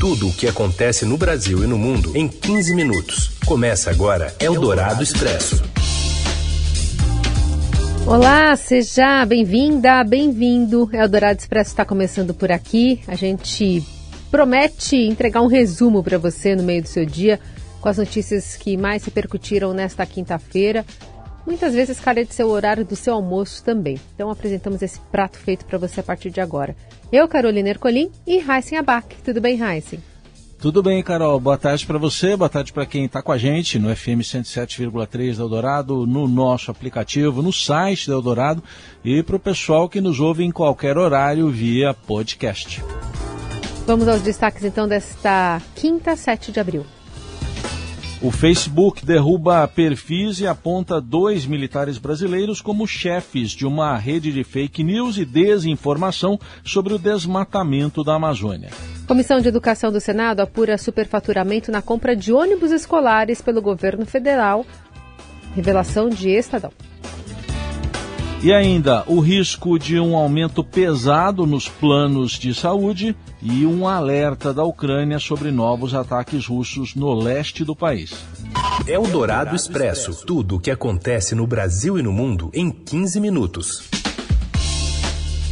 Tudo o que acontece no Brasil e no mundo em 15 minutos. Começa agora Eldorado Expresso. Olá, seja bem-vinda, bem-vindo. Eldorado Expresso está começando por aqui. A gente promete entregar um resumo para você no meio do seu dia com as notícias que mais repercutiram nesta quinta-feira. Muitas vezes de seu horário do seu almoço também. Então apresentamos esse prato feito para você a partir de agora. Eu, Carolina Ercolim e Heisen Abac. Tudo bem, Heisen? Tudo bem, Carol. Boa tarde para você, boa tarde para quem está com a gente no FM 107,3 da Eldorado, no nosso aplicativo, no site da Eldorado e para o pessoal que nos ouve em qualquer horário via podcast. Vamos aos destaques então desta quinta, 7 de abril. O Facebook derruba perfis e aponta dois militares brasileiros como chefes de uma rede de fake news e desinformação sobre o desmatamento da Amazônia. Comissão de Educação do Senado apura superfaturamento na compra de ônibus escolares pelo governo federal. Revelação de Estadão. E ainda o risco de um aumento pesado nos planos de saúde e um alerta da Ucrânia sobre novos ataques russos no leste do país. É o Dourado Expresso. Tudo o que acontece no Brasil e no mundo em 15 minutos.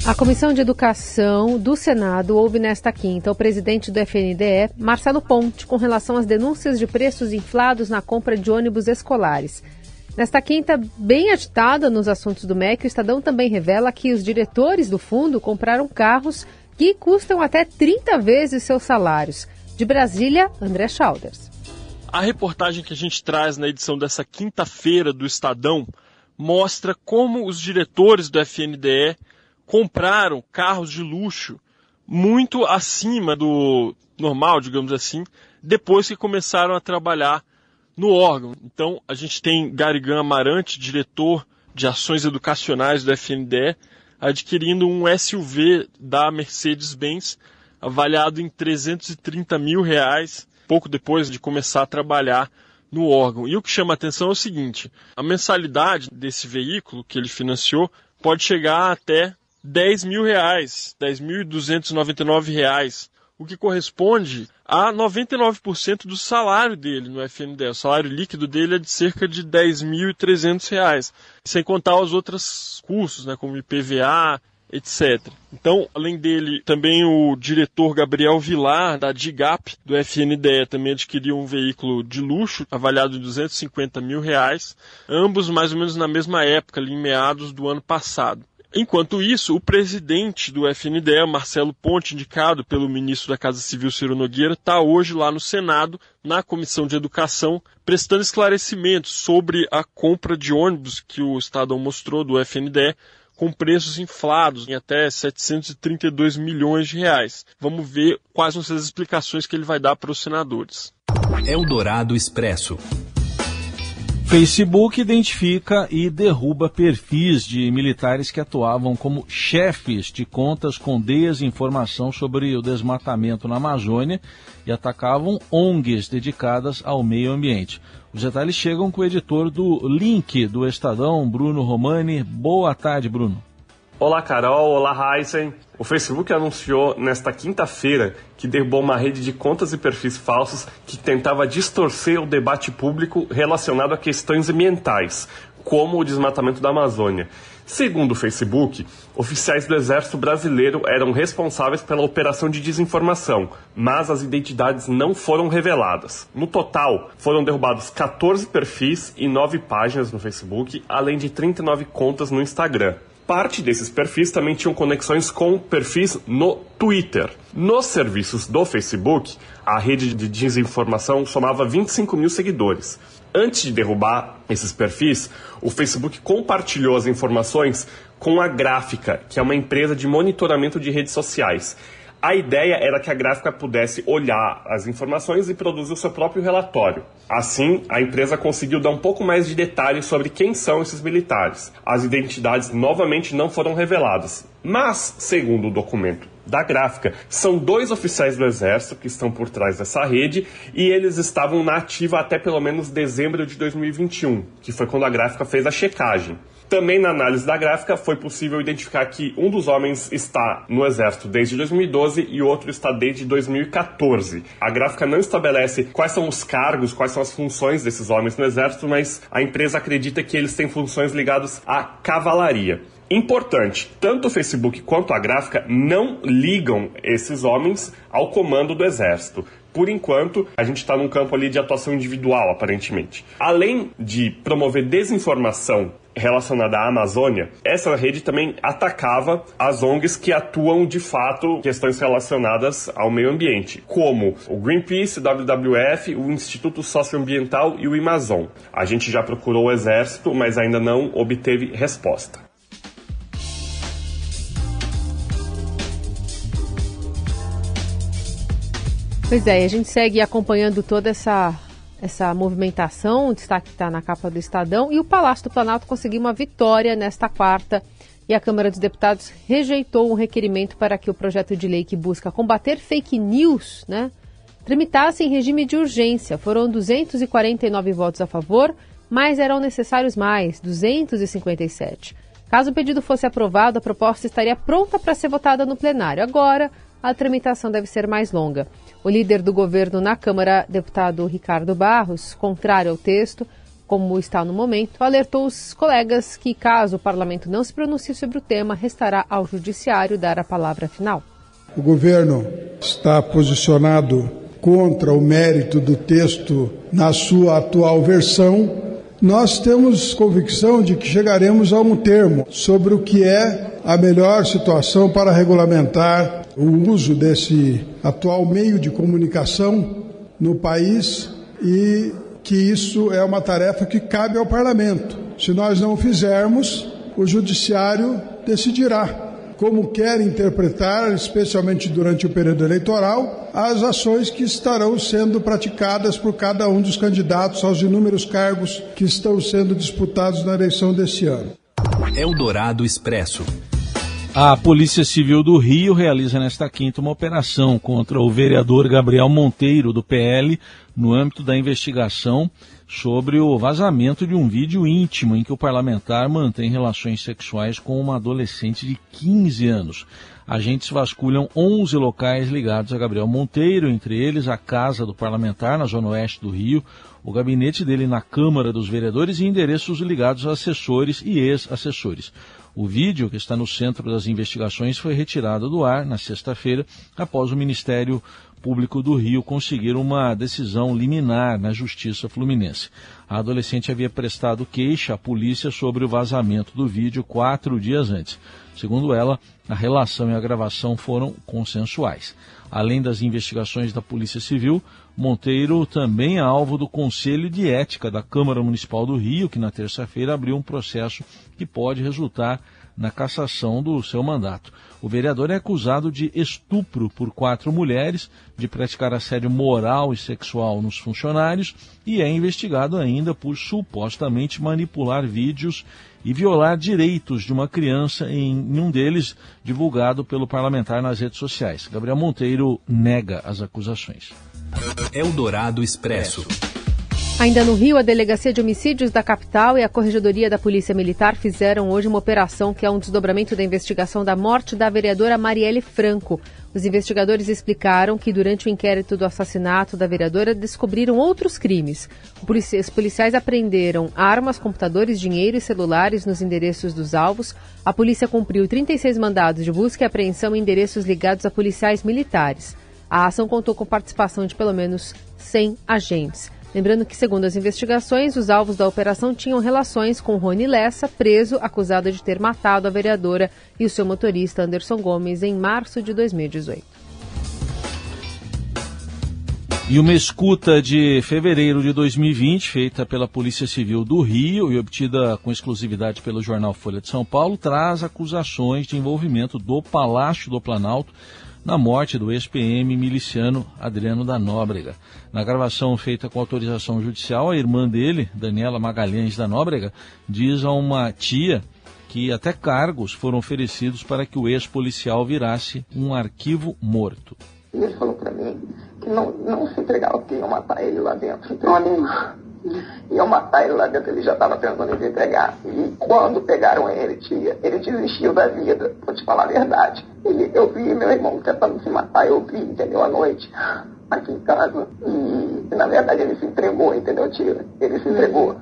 A Comissão de Educação do Senado ouve nesta quinta o presidente do FNDE, Marcelo Ponte, com relação às denúncias de preços inflados na compra de ônibus escolares. Nesta quinta, bem agitada nos assuntos do MEC, o Estadão também revela que os diretores do fundo compraram carros que custam até 30 vezes seus salários. De Brasília, André Schauders. A reportagem que a gente traz na edição dessa quinta-feira do Estadão mostra como os diretores do FNDE compraram carros de luxo muito acima do normal, digamos assim, depois que começaram a trabalhar no órgão. Então, a gente tem Garigan Amarante, diretor de ações educacionais do FNDE, adquirindo um SUV da Mercedes-Benz avaliado em 330 mil reais, pouco depois de começar a trabalhar no órgão. E o que chama a atenção é o seguinte: a mensalidade desse veículo que ele financiou pode chegar até 10 mil reais, 10.299 reais o que corresponde a 99% do salário dele no FNDE. O salário líquido dele é de cerca de R$ 10.300, sem contar os outros custos, né, como IPVA, etc. Então, além dele, também o diretor Gabriel Vilar, da DIGAP, do FNDE, também adquiriu um veículo de luxo, avaliado em 250 mil reais, ambos mais ou menos na mesma época, ali em meados do ano passado. Enquanto isso, o presidente do FNDE, Marcelo Ponte, indicado pelo ministro da Casa Civil, Ciro Nogueira, está hoje lá no Senado, na Comissão de Educação, prestando esclarecimentos sobre a compra de ônibus que o Estadão mostrou do FNDE, com preços inflados em até 732 milhões de reais. Vamos ver quais vão ser as explicações que ele vai dar para os senadores. Eldorado Expresso. Facebook identifica e derruba perfis de militares que atuavam como chefes de contas com desinformação sobre o desmatamento na Amazônia e atacavam ONGs dedicadas ao meio ambiente. Os detalhes chegam com o editor do Link do Estadão, Bruno Romani. Boa tarde, Bruno. Olá, Carol. Olá, Heisen. O Facebook anunciou nesta quinta-feira que derrubou uma rede de contas e perfis falsos que tentava distorcer o debate público relacionado a questões ambientais, como o desmatamento da Amazônia. Segundo o Facebook, oficiais do Exército Brasileiro eram responsáveis pela operação de desinformação, mas as identidades não foram reveladas. No total, foram derrubados 14 perfis e 9 páginas no Facebook, além de 39 contas no Instagram. Parte desses perfis também tinham conexões com perfis no Twitter. Nos serviços do Facebook, a rede de desinformação somava 25 mil seguidores. Antes de derrubar esses perfis, o Facebook compartilhou as informações com a Gráfica, que é uma empresa de monitoramento de redes sociais. A ideia era que a gráfica pudesse olhar as informações e produzir o seu próprio relatório. Assim, a empresa conseguiu dar um pouco mais de detalhes sobre quem são esses militares. As identidades novamente não foram reveladas, mas, segundo o documento da gráfica, são dois oficiais do Exército que estão por trás dessa rede e eles estavam na ativa até pelo menos dezembro de 2021, que foi quando a gráfica fez a checagem. Também na análise da gráfica foi possível identificar que um dos homens está no exército desde 2012 e outro está desde 2014. A gráfica não estabelece quais são os cargos, quais são as funções desses homens no exército, mas a empresa acredita que eles têm funções ligadas à cavalaria. Importante, tanto o Facebook quanto a gráfica não ligam esses homens ao comando do exército. Por enquanto, a gente está num campo ali de atuação individual, aparentemente. Além de promover desinformação relacionada à Amazônia, essa rede também atacava as ONGs que atuam de fato questões relacionadas ao meio ambiente, como o Greenpeace, o WWF, o Instituto Socioambiental e o Amazon. A gente já procurou o Exército, mas ainda não obteve resposta. Pois é, a gente segue acompanhando toda essa, essa movimentação, o destaque está na capa do Estadão, e o Palácio do Planalto conseguiu uma vitória nesta quarta e a Câmara dos Deputados rejeitou um requerimento para que o projeto de lei que busca combater fake news, né, tramitasse em regime de urgência. Foram 249 votos a favor, mas eram necessários mais, 257. Caso o pedido fosse aprovado, a proposta estaria pronta para ser votada no plenário. Agora, a tramitação deve ser mais longa. O líder do governo na Câmara, deputado Ricardo Barros, contrário ao texto, como está no momento, alertou os colegas que, caso o parlamento não se pronuncie sobre o tema, restará ao judiciário dar a palavra final. O governo está posicionado contra o mérito do texto na sua atual versão. Nós temos convicção de que chegaremos a um termo sobre o que é a melhor situação para regulamentar o uso desse atual meio de comunicação no país e que isso é uma tarefa que cabe ao parlamento. Se nós não fizermos, o judiciário decidirá como quer interpretar, especialmente durante o período eleitoral, as ações que estarão sendo praticadas por cada um dos candidatos aos inúmeros cargos que estão sendo disputados na eleição desse ano. Eldorado Expresso. A Polícia Civil do Rio realiza nesta quinta uma operação contra o vereador Gabriel Monteiro, do PL, no âmbito da investigação sobre o vazamento de um vídeo íntimo em que o parlamentar mantém relações sexuais com uma adolescente de 15 anos. Agentes vasculham 11 locais ligados a Gabriel Monteiro, entre eles a casa do parlamentar na zona oeste do Rio, o gabinete dele na Câmara dos Vereadores e endereços ligados a assessores e ex-assessores. O vídeo, que está no centro das investigações, foi retirado do ar na sexta-feira, após o Ministério Público do Rio conseguir uma decisão liminar na Justiça Fluminense. A adolescente havia prestado queixa à polícia sobre o vazamento do vídeo quatro dias antes. Segundo ela, a relação e a gravação foram consensuais. Além das investigações da Polícia Civil, Monteiro também é alvo do Conselho de Ética da Câmara Municipal do Rio, que na terça-feira abriu um processo que pode resultar na cassação do seu mandato. O vereador é acusado de estupro por quatro mulheres, de praticar assédio moral e sexual nos funcionários e é investigado ainda por supostamente manipular vídeos e violar direitos de uma criança em um deles divulgado pelo parlamentar nas redes sociais. Gabriel Monteiro nega as acusações. Eldorado Expresso. Ainda no Rio, a Delegacia de Homicídios da capital e a Corregedoria da Polícia Militar fizeram hoje uma operação que é um desdobramento da investigação da morte da vereadora Marielle Franco. Os investigadores explicaram que durante o inquérito do assassinato da vereadora descobriram outros crimes. Os policiais apreenderam armas, computadores, dinheiro e celulares nos endereços dos alvos. A polícia cumpriu 36 mandados de busca e apreensão em endereços ligados a policiais militares. A ação contou com participação de pelo menos 100 agentes. Lembrando que, segundo as investigações, os alvos da operação tinham relações com Rony Lessa, preso, acusado de ter matado a vereadora e o seu motorista Anderson Gomes em março de 2018. E uma escuta de fevereiro de 2020, feita pela Polícia Civil do Rio e obtida com exclusividade pelo jornal Folha de São Paulo, traz acusações de envolvimento do Palácio do Planalto na morte do ex-PM miliciano Adriano da Nóbrega. Na gravação feita com autorização judicial, a irmã dele, Daniela Magalhães da Nóbrega, diz a uma tia que até cargos foram oferecidos para que o ex-policial virasse um arquivo morto. Ele falou para mim que não, não se entregava porque ia matar ele lá dentro. Então, ali, iam matar ele lá dentro, ele já estava se entregar. E quando pegaram ele, tia, ele desistiu da vida, vou te falar a verdade. Ele, eu vi meu irmão tentando se matar, eu vi, entendeu, à noite, aqui em casa. E, na verdade ele se entregou, entendeu, tia? Ele se entregou.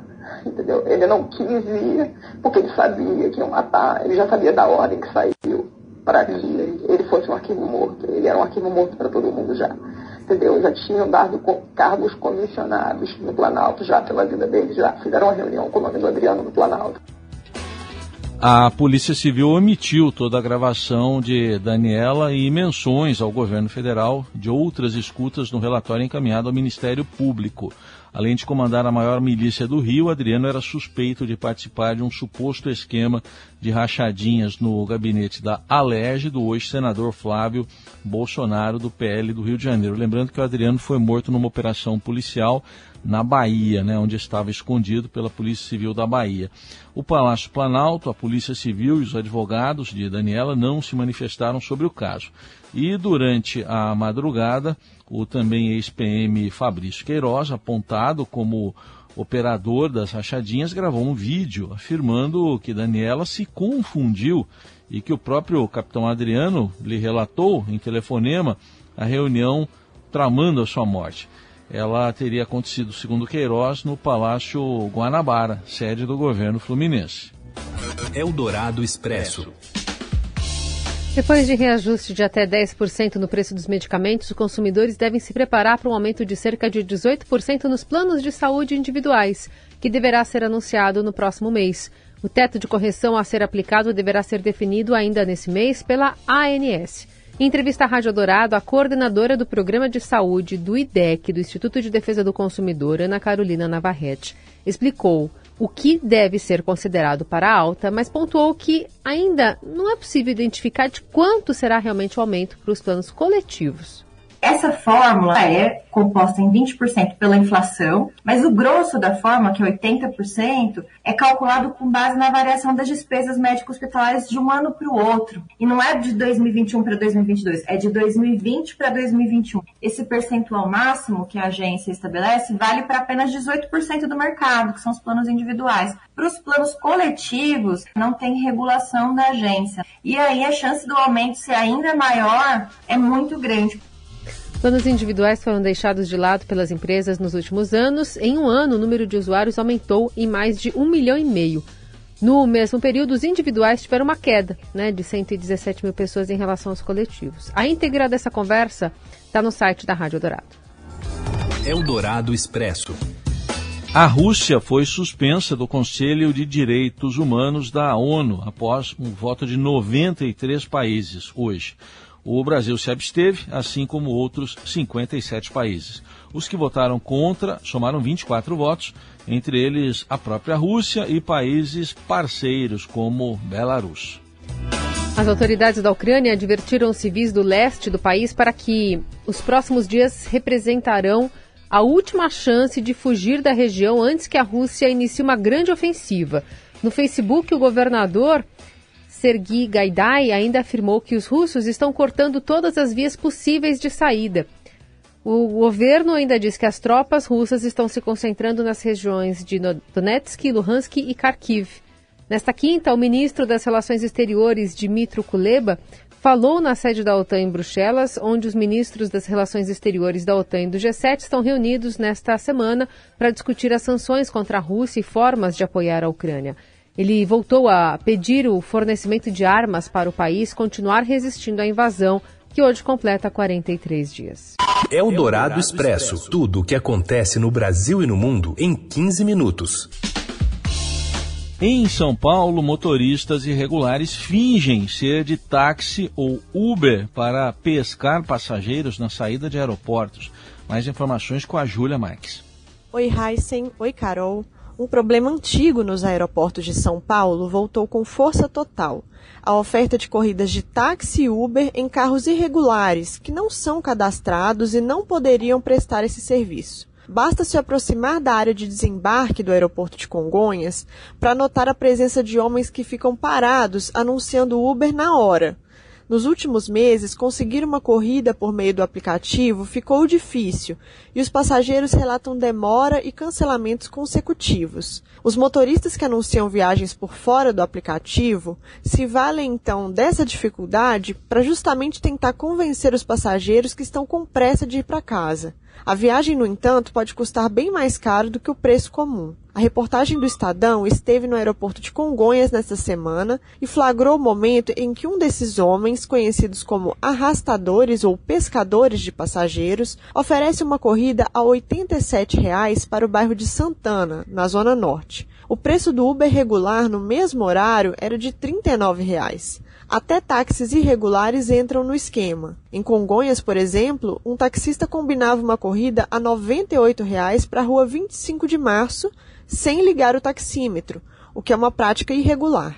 Entendeu? Ele não quis ir, porque ele sabia que iam matar, ele já sabia da ordem que saiu para que ele fosse um arquivo morto. Ele era um arquivo morto para todo mundo já entendeu? Já tinham dado cargos comissionados no Planalto, já pela vida deles, já fizeram uma reunião com o nome do Adriano no Planalto. A Polícia Civil omitiu toda a gravação de Daniela e menções ao governo federal de outras escutas no relatório encaminhado ao Ministério Público. Além de comandar a maior milícia do Rio, Adriano era suspeito de participar de um suposto esquema de rachadinhas no gabinete da Alerj do hoje senador Flávio Bolsonaro do PL do Rio de Janeiro. Lembrando que o Adriano foi morto numa operação policial na Bahia, né, onde estava escondido pela Polícia Civil da Bahia. O Palácio Planalto, a Polícia Civil e os advogados de Daniela não se manifestaram sobre o caso. E durante a madrugada, o também ex-PM Fabrício Queiroz, apontado como operador das rachadinhas, gravou um vídeo afirmando que Daniela se confundiu e que o próprio capitão Adriano lhe relatou em telefonema a reunião tramando a sua morte. Ela teria acontecido, segundo Queiroz, no Palácio Guanabara, sede do governo fluminense. Eldorado Expresso. Depois de reajuste de até 10% no preço dos medicamentos, os consumidores devem se preparar para um aumento de cerca de 18% nos planos de saúde individuais, que deverá ser anunciado no próximo mês. O teto de correção a ser aplicado deverá ser definido ainda nesse mês pela ANS. Em entrevista à Rádio Dourado, a coordenadora do Programa de Saúde do IDEC, do Instituto de Defesa do Consumidor, Ana Carolina Navarrete, explicou o que deve ser considerado para alta, mas pontuou que ainda não é possível identificar de quanto será realmente o aumento para os planos coletivos. Essa fórmula é composta em 20% pela inflação, mas o grosso da fórmula, que é 80%, é calculado com base na variação das despesas médico-hospitalares de um ano para o outro. E não é de 2021 para 2022, é de 2020 para 2021. Esse percentual máximo que a agência estabelece vale para apenas 18% do mercado, que são os planos individuais. Para os planos coletivos, não tem regulação da agência. E aí a chance do aumento ser ainda maior é muito grande. Planos individuais foram deixados de lado pelas empresas nos últimos anos. Em um ano, o número de usuários aumentou em mais de um milhão e meio. No mesmo período, os individuais tiveram uma queda né, de 117 mil pessoas em relação aos coletivos. A íntegra dessa conversa está no site da Rádio Dourado. Eldorado Expresso. A Rússia foi suspensa do Conselho de Direitos Humanos da ONU após um voto de 93 países hoje. O Brasil se absteve, assim como outros 57 países. Os que votaram contra somaram 24 votos, entre eles a própria Rússia e países parceiros como Belarus. As autoridades da Ucrânia advertiram civis do leste do país para que os próximos dias representarão a última chance de fugir da região antes que a Rússia inicie uma grande ofensiva. No Facebook, o governador Sergei Gaidai ainda afirmou que os russos estão cortando todas as vias possíveis de saída. O governo ainda diz que as tropas russas estão se concentrando nas regiões de Donetsk, Luhansk e Kharkiv. Nesta quinta, o ministro das Relações Exteriores, Dmitry Kuleba, falou na sede da OTAN em Bruxelas, onde os ministros das Relações Exteriores da OTAN e do G7 estão reunidos nesta semana para discutir as sanções contra a Rússia e formas de apoiar a Ucrânia. Ele voltou a pedir o fornecimento de armas para o país continuar resistindo à invasão, que hoje completa 43 dias. É o Dourado Expresso. Tudo o que acontece no Brasil e no mundo em 15 minutos. Em São Paulo, motoristas irregulares fingem ser de táxi ou Uber para pescar passageiros na saída de aeroportos. Mais informações com a Júlia Marques. Oi, Heisen. Oi, Carol. Um problema antigo nos aeroportos de São Paulo voltou com força total. A oferta de corridas de táxi e Uber em carros irregulares, que não são cadastrados e não poderiam prestar esse serviço. Basta se aproximar da área de desembarque do aeroporto de Congonhas para notar a presença de homens que ficam parados anunciando Uber na hora. Nos últimos meses, conseguir uma corrida por meio do aplicativo ficou difícil e os passageiros relatam demora e cancelamentos consecutivos. Os motoristas que anunciam viagens por fora do aplicativo se valem então dessa dificuldade para justamente tentar convencer os passageiros que estão com pressa de ir para casa. A viagem, no entanto, pode custar bem mais caro do que o preço comum. A reportagem do Estadão esteve no aeroporto de Congonhas nesta semana e flagrou o momento em que um desses homens, conhecidos como arrastadores ou pescadores de passageiros, oferece uma corrida a 87 reais para o bairro de Santana, na Zona Norte. O preço do Uber regular no mesmo horário era de 39 reais. Até táxis irregulares entram no esquema. Em Congonhas, por exemplo, um taxista combinava uma corrida a 98 reais para a rua 25 de março, sem ligar o taxímetro, o que é uma prática irregular.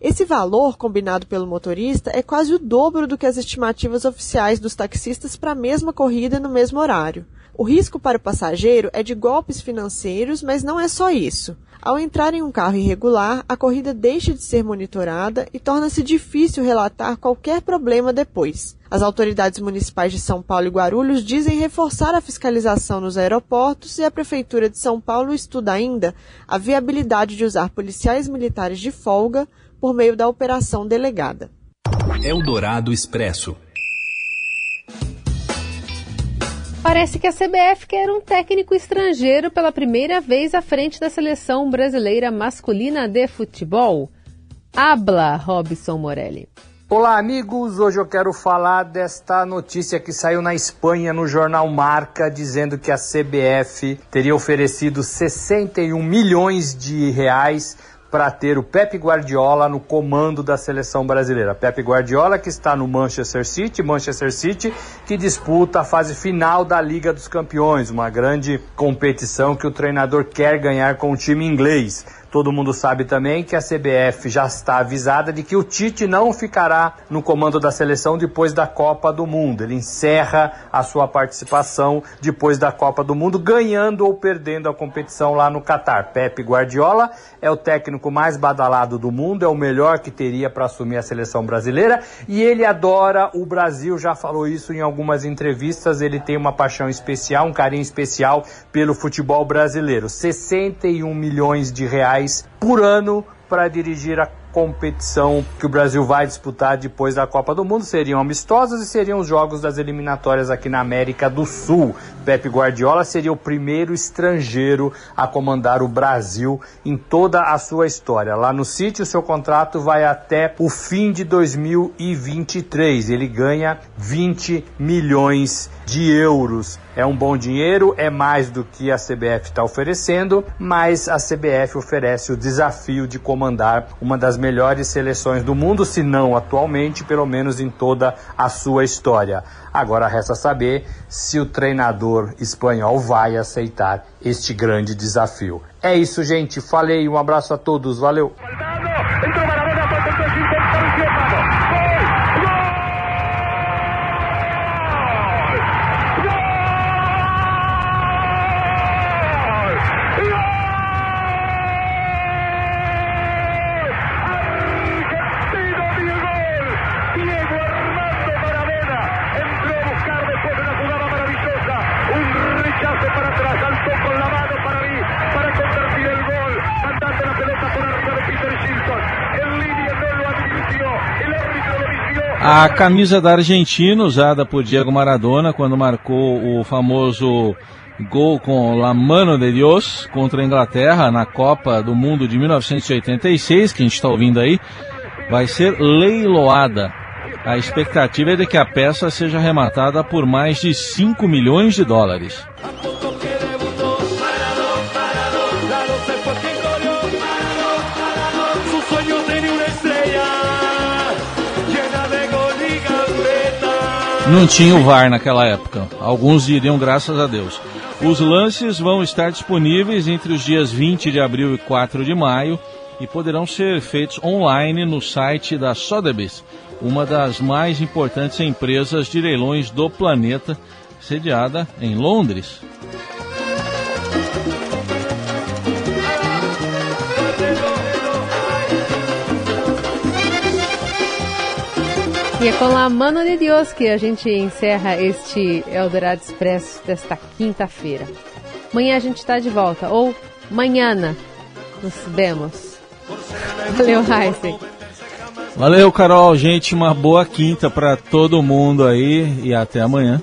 Esse valor combinado pelo motorista é quase o dobro do que as estimativas oficiais dos taxistas para a mesma corrida no mesmo horário. O risco para o passageiro é de golpes financeiros, mas não é só isso. Ao entrar em um carro irregular, a corrida deixa de ser monitorada e torna-se difícil relatar qualquer problema depois. As autoridades municipais de São Paulo e Guarulhos dizem reforçar a fiscalização nos aeroportos e a Prefeitura de São Paulo estuda ainda a viabilidade de usar policiais militares de folga por meio da operação delegada. Eldorado Expresso. Parece que a CBF quer um técnico estrangeiro pela primeira vez à frente da seleção brasileira masculina de futebol. Habla, Robson Morelli. Olá, amigos. Hoje eu quero falar desta notícia que saiu na Espanha no jornal Marca, dizendo que a CBF teria oferecido 61 milhões de reais para ter o Pep Guardiola no comando da seleção brasileira. Pep Guardiola que está no Manchester City, Manchester City que disputa a fase final da Liga dos Campeões, uma grande competição que o treinador quer ganhar com o time inglês. Todo mundo sabe também que a CBF já está avisada de que o Tite não ficará no comando da seleção depois da Copa do Mundo. Ele encerra a sua participação depois da Copa do Mundo, ganhando ou perdendo a competição lá no Catar. Pepe Guardiola é o técnico mais badalado do mundo, é o melhor que teria para assumir a seleção brasileira e ele adora o Brasil, já falou isso em algumas entrevistas. Ele tem uma paixão especial, um carinho especial pelo futebol brasileiro. 61 milhões de reais reais por ano para dirigir a competição que o Brasil vai disputar depois da Copa do Mundo. Seriam amistosos e seriam os jogos das eliminatórias aqui na América do Sul. Pepe Guardiola seria o primeiro estrangeiro a comandar o Brasil em toda a sua história. Lá no City, o seu contrato vai até o fim de 2023. Ele ganha 20 milhões de euros. É um bom dinheiro, é mais do que a CBF está oferecendo, mas a CBF oferece o desafio de comandar uma das melhores seleções do mundo, se não atualmente, pelo menos em toda a sua história. Agora resta saber se o treinador espanhol vai aceitar este grande desafio. É isso, gente. Falei, um abraço a todos. Valeu. A camisa da Argentina, usada por Diego Maradona quando marcou o famoso gol com La Mano de Dios contra a Inglaterra na Copa do Mundo de 1986, que a gente está ouvindo aí, vai ser leiloada. A expectativa é de que a peça seja arrematada por mais de 5 milhões de dólares. Não tinha o VAR naquela época. Alguns diriam graças a Deus. Os lances vão estar disponíveis entre os dias 20 de abril e 4 de maio e poderão ser feitos online no site da Sotheby's, uma das mais importantes empresas de leilões do planeta, sediada em Londres. E é com a mano de Deus que a gente encerra este Eldorado Expresso desta quinta-feira. Amanhã a gente está de volta, ou manhã nos vemos. Valeu, Heisen. Valeu, Carol. Gente, uma boa quinta para todo mundo aí e até amanhã.